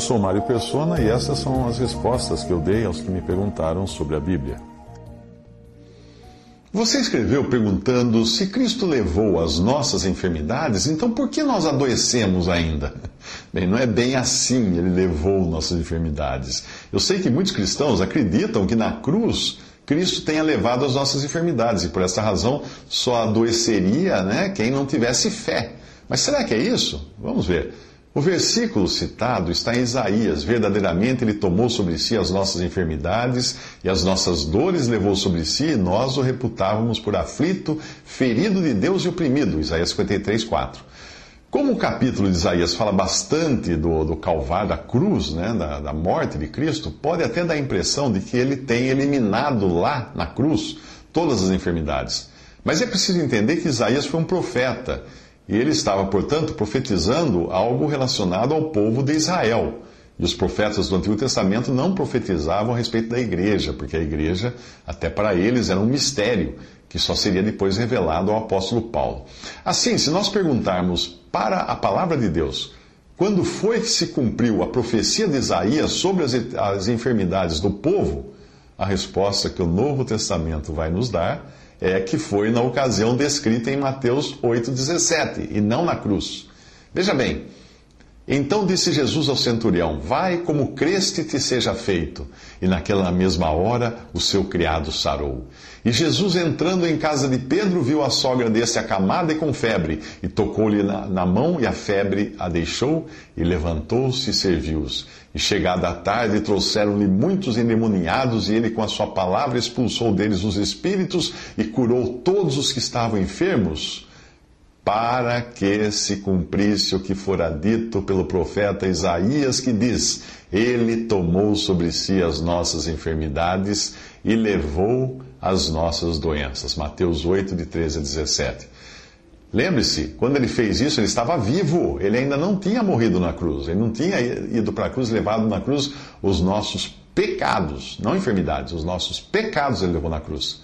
Eu sou Mário Persona e essas são as respostas que eu dei aos que me perguntaram sobre a Bíblia. Você escreveu perguntando se Cristo levou as nossas enfermidades, então por que nós adoecemos ainda? Bem, não é bem assim ele levou nossas enfermidades. Eu sei que muitos cristãos acreditam que na cruz Cristo tenha levado as nossas enfermidades e por essa razão só adoeceria né, quem não tivesse fé. Mas será que é isso? Vamos ver. O versículo citado está em Isaías. Verdadeiramente ele tomou sobre si as nossas enfermidades e as nossas dores levou sobre si, e nós o reputávamos por aflito, ferido de Deus e oprimido. Isaías 53, 4. Como o capítulo de Isaías fala bastante do, do Calvário, da cruz, né, da, da morte de Cristo, pode até dar a impressão de que ele tem eliminado lá na cruz todas as enfermidades. Mas é preciso entender que Isaías foi um profeta e ele estava, portanto, profetizando algo relacionado ao povo de Israel. E os profetas do Antigo Testamento não profetizavam a respeito da igreja, porque a igreja, até para eles, era um mistério que só seria depois revelado ao apóstolo Paulo. Assim, se nós perguntarmos para a palavra de Deus, quando foi que se cumpriu a profecia de Isaías sobre as, as enfermidades do povo, a resposta que o Novo Testamento vai nos dar é, que foi na ocasião descrita em Mateus 8,17 e não na cruz. Veja bem, então disse Jesus ao centurião: Vai como creste te seja feito. E naquela mesma hora o seu criado sarou. E Jesus, entrando em casa de Pedro, viu a sogra desse acamada e com febre, e tocou-lhe na, na, mão, e a febre a deixou, e levantou-se e serviu-os. E chegada a tarde, trouxeram-lhe muitos endemoniados, e ele, com a sua palavra, expulsou deles os espíritos e curou todos os que estavam enfermos para que se cumprisse o que fora dito pelo profeta Isaías, que diz: Ele tomou sobre si as nossas enfermidades e levou as nossas doenças. Mateus 8, de 13 a 17. Lembre-se, quando ele fez isso, ele estava vivo, ele ainda não tinha morrido na cruz, ele não tinha ido para a cruz, levado na cruz os nossos pecados, não enfermidades, os nossos pecados ele levou na cruz.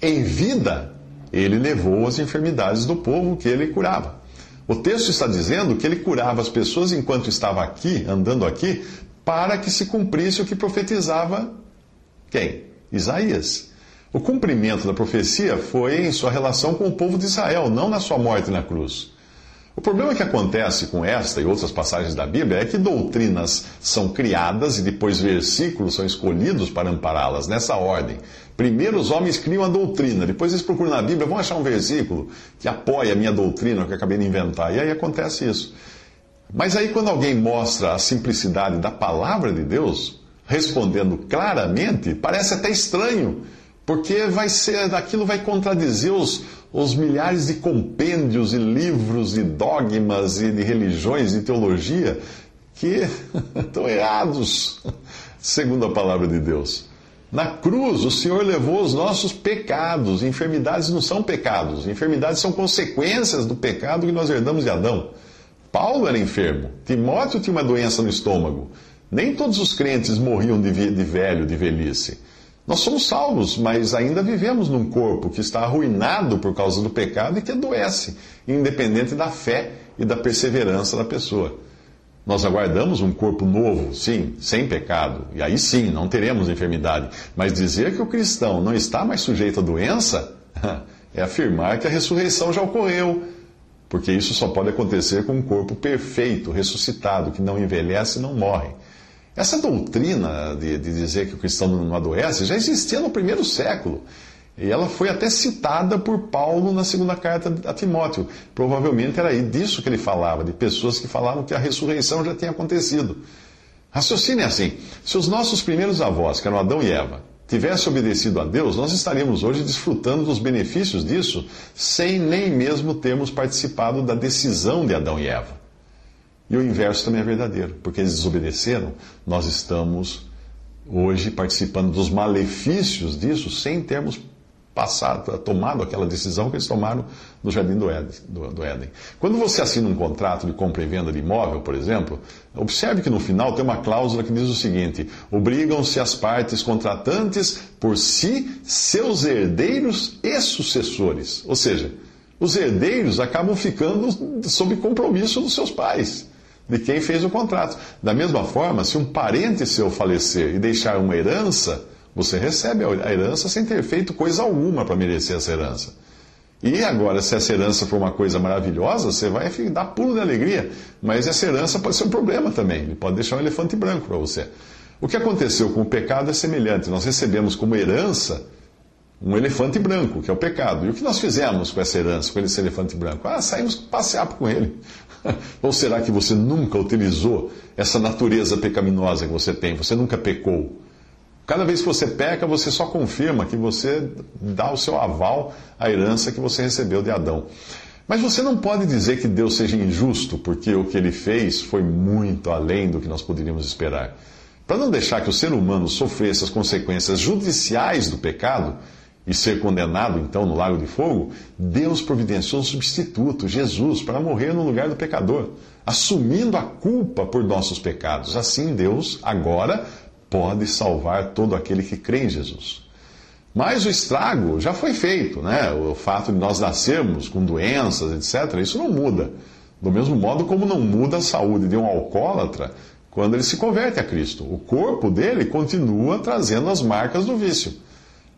Em vida, ele levou as enfermidades do povo que ele curava. O texto está dizendo que ele curava as pessoas enquanto estava aqui, andando aqui, para que se cumprisse o que profetizava quem? Isaías. O cumprimento da profecia foi em sua relação com o povo de Israel, não na sua morte na cruz. O problema que acontece com esta e outras passagens da Bíblia é que doutrinas são criadas e depois versículos são escolhidos para ampará-las, nessa ordem. Primeiro os homens criam a doutrina, depois eles procuram na Bíblia, vão achar um versículo que apoia a minha doutrina que eu acabei de inventar. E aí acontece isso. Mas aí quando alguém mostra a simplicidade da palavra de Deus, respondendo claramente, parece até estranho, porque vai ser, aquilo vai contradizer os, os milhares de compêndios e livros e dogmas e de religiões e teologia que estão errados, segundo a palavra de Deus. Na cruz, o Senhor levou os nossos pecados. Enfermidades não são pecados, enfermidades são consequências do pecado que nós herdamos de Adão. Paulo era enfermo, Timóteo tinha uma doença no estômago. Nem todos os crentes morriam de velho, de velhice. Nós somos salvos, mas ainda vivemos num corpo que está arruinado por causa do pecado e que adoece, independente da fé e da perseverança da pessoa. Nós aguardamos um corpo novo, sim, sem pecado, e aí sim, não teremos enfermidade. Mas dizer que o cristão não está mais sujeito à doença é afirmar que a ressurreição já ocorreu, porque isso só pode acontecer com um corpo perfeito, ressuscitado, que não envelhece e não morre. Essa doutrina de, de dizer que o cristão não adoece já existia no primeiro século. E ela foi até citada por Paulo na segunda carta a Timóteo. Provavelmente era aí disso que ele falava, de pessoas que falavam que a ressurreição já tinha acontecido. Raciocine assim: se os nossos primeiros avós, que eram Adão e Eva, tivesse obedecido a Deus, nós estaríamos hoje desfrutando dos benefícios disso, sem nem mesmo termos participado da decisão de Adão e Eva. E o inverso também é verdadeiro, porque eles desobedeceram, nós estamos hoje participando dos malefícios disso sem termos passado, tomado aquela decisão que eles tomaram no Jardim do Éden, do, do Éden. Quando você assina um contrato de compra e venda de imóvel, por exemplo, observe que no final tem uma cláusula que diz o seguinte: obrigam-se as partes contratantes por si, seus herdeiros e sucessores. Ou seja, os herdeiros acabam ficando sob compromisso dos seus pais de quem fez o contrato. Da mesma forma, se um parente seu falecer e deixar uma herança, você recebe a herança sem ter feito coisa alguma para merecer essa herança. E agora, se essa herança for uma coisa maravilhosa, você vai dar pulo de alegria. Mas essa herança pode ser um problema também. Ele pode deixar um elefante branco para você. O que aconteceu com o pecado é semelhante. Nós recebemos como herança um elefante branco, que é o pecado. E o que nós fizemos com essa herança, com esse elefante branco? Ah, saímos passear com ele. Ou será que você nunca utilizou essa natureza pecaminosa que você tem? Você nunca pecou? Cada vez que você peca, você só confirma que você dá o seu aval à herança que você recebeu de Adão. Mas você não pode dizer que Deus seja injusto, porque o que ele fez foi muito além do que nós poderíamos esperar. Para não deixar que o ser humano sofresse as consequências judiciais do pecado e ser condenado então no lago de fogo, Deus providenciou um substituto, Jesus, para morrer no lugar do pecador, assumindo a culpa por nossos pecados. Assim, Deus agora pode salvar todo aquele que crê em Jesus. Mas o estrago já foi feito, né? O fato de nós nascermos com doenças, etc., isso não muda. Do mesmo modo como não muda a saúde de um alcoólatra quando ele se converte a Cristo. O corpo dele continua trazendo as marcas do vício.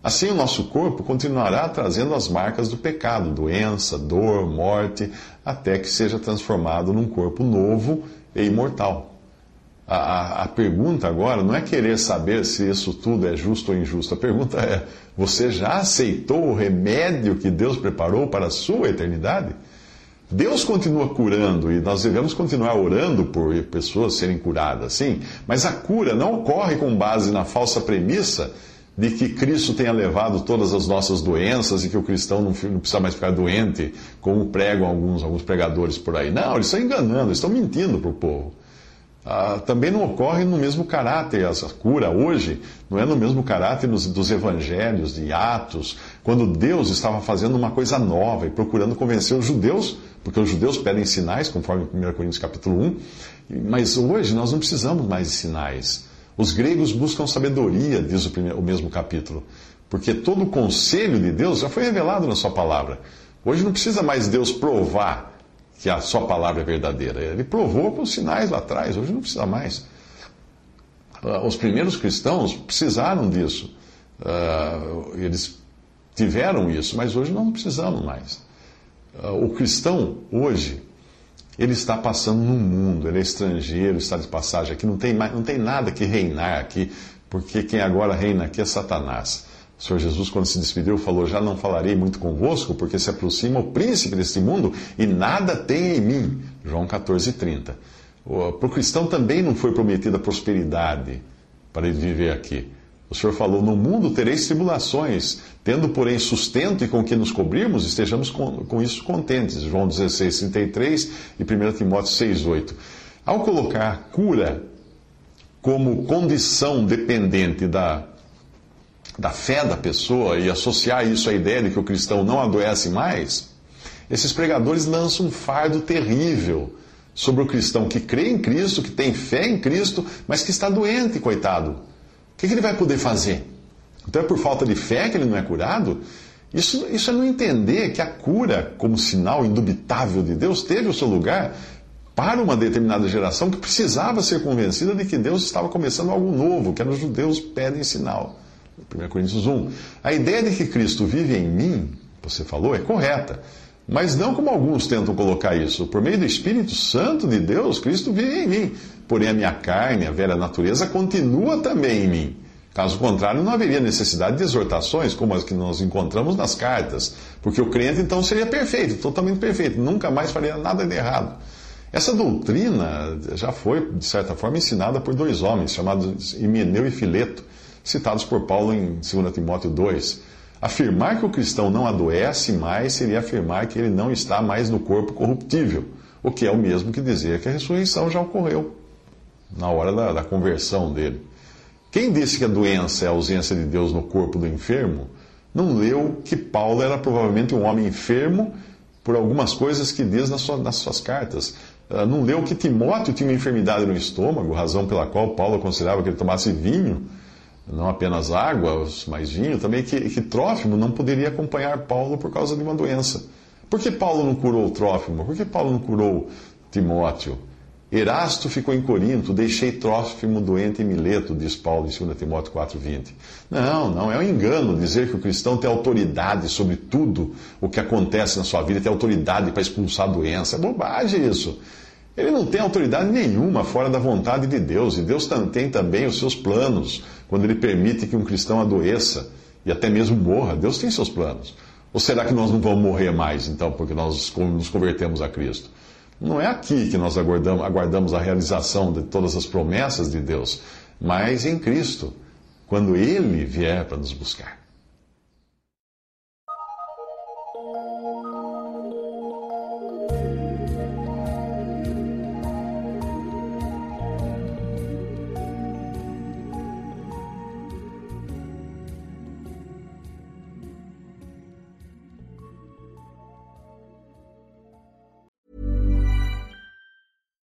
Assim, o nosso corpo continuará trazendo as marcas do pecado, doença, dor, morte, até que seja transformado num corpo novo e imortal. A, a, a, pergunta agora não é querer saber se isso tudo é justo ou injusto. A pergunta é: você já aceitou o remédio que Deus preparou para a sua eternidade? Deus continua curando e nós devemos continuar orando por pessoas serem curadas, sim, mas a cura não ocorre com base na falsa premissa de que Cristo tenha levado todas as nossas doenças e que o cristão não, não precisa mais ficar doente, como pregam alguns, alguns pregadores por aí. Não, eles estão enganando, eles estão mentindo para o povo ah, também não ocorre no mesmo caráter. A cura hoje não é no mesmo caráter dos evangelhos, de Atos, quando Deus estava fazendo uma coisa nova e procurando convencer os judeus, porque os judeus pedem sinais, conforme 1 Coríntios capítulo 1, mas hoje nós não precisamos mais de sinais. Os gregos buscam sabedoria, diz o, primeiro, o mesmo capítulo, porque todo o conselho de Deus já foi revelado na sua palavra. Hoje não precisa mais Deus provar que a sua palavra é verdadeira. Ele provou com sinais lá atrás, hoje não precisa mais. Ah, os primeiros cristãos precisaram disso. Ah, eles tiveram isso, mas hoje não precisamos mais. Ah, o cristão, hoje, ele está passando no mundo, ele é estrangeiro, está de passagem aqui, não tem, mais, não tem nada que reinar aqui, porque quem agora reina aqui é Satanás. O Senhor Jesus, quando se despediu, falou: Já não falarei muito convosco, porque se aproxima o príncipe deste mundo e nada tem em mim. João 14, 30. Para o cristão também não foi prometida prosperidade para ele viver aqui. O Senhor falou: No mundo tereis tribulações, tendo, porém, sustento e com que nos cobrirmos, estejamos com, com isso contentes. João 16, 33 e 1 Timóteo 6, 8. Ao colocar cura como condição dependente da da fé da pessoa e associar isso à ideia de que o cristão não adoece mais, esses pregadores lançam um fardo terrível sobre o cristão que crê em Cristo, que tem fé em Cristo, mas que está doente, coitado. O que, ele vai poder fazer? Então é por falta de fé que ele não é curado? Isso, isso é não entender que a cura, como sinal indubitável de Deus, teve o seu lugar para uma determinada geração que precisava ser convencida de que Deus estava começando algo novo, que os judeus pedem sinal. 1 Coríntios 1. A ideia de que Cristo vive em mim, você falou, é correta. Mas não como alguns tentam colocar isso. Por meio do Espírito Santo de Deus, Cristo vive em mim. Porém, a minha carne, a velha natureza, continua também em mim. Caso contrário, não haveria necessidade de exortações como as que nós encontramos nas cartas, porque o crente então seria perfeito, totalmente perfeito, nunca mais faria nada de errado. Essa doutrina já foi, de certa forma, ensinada por dois homens, chamados Himeneu e Fileto citados por Paulo em 2 Timóteo 2. Afirmar que o cristão não adoece mais seria afirmar que ele não está mais no corpo corruptível, o que é o mesmo que dizer que a ressurreição já ocorreu na hora da, da conversão dele. Quem disse que a doença é a ausência de Deus no corpo do enfermo, não leu que Paulo era provavelmente um homem enfermo por algumas coisas que diz nas suas, nas suas cartas. Ah, não leu que Timóteo tinha uma enfermidade no estômago, razão pela qual Paulo aconselhava que ele tomasse vinho não apenas água, mas vinho, também que, que Trófimo não poderia acompanhar Paulo por causa de uma doença. Por que Paulo não curou Trófimo? Por que Paulo não curou Timóteo? Erasto ficou em Corinto, deixei Trófimo doente em Mileto, diz Paulo em 2 Timóteo 4,20. Não, não, é um engano dizer que o cristão tem autoridade sobre tudo o que acontece na sua vida, tem autoridade para expulsar a doença. É bobagem isso. Ele não tem autoridade nenhuma fora da vontade de Deus, e Deus tem também os seus planos, quando ele permite que um cristão adoeça e até mesmo morra. Deus tem seus planos. Ou será que nós não vamos morrer mais, então, porque nós nos convertemos a Cristo? Não é aqui que nós aguardamos, aguardamos a realização de todas as promessas de Deus, mas em Cristo, quando Ele vier para nos buscar.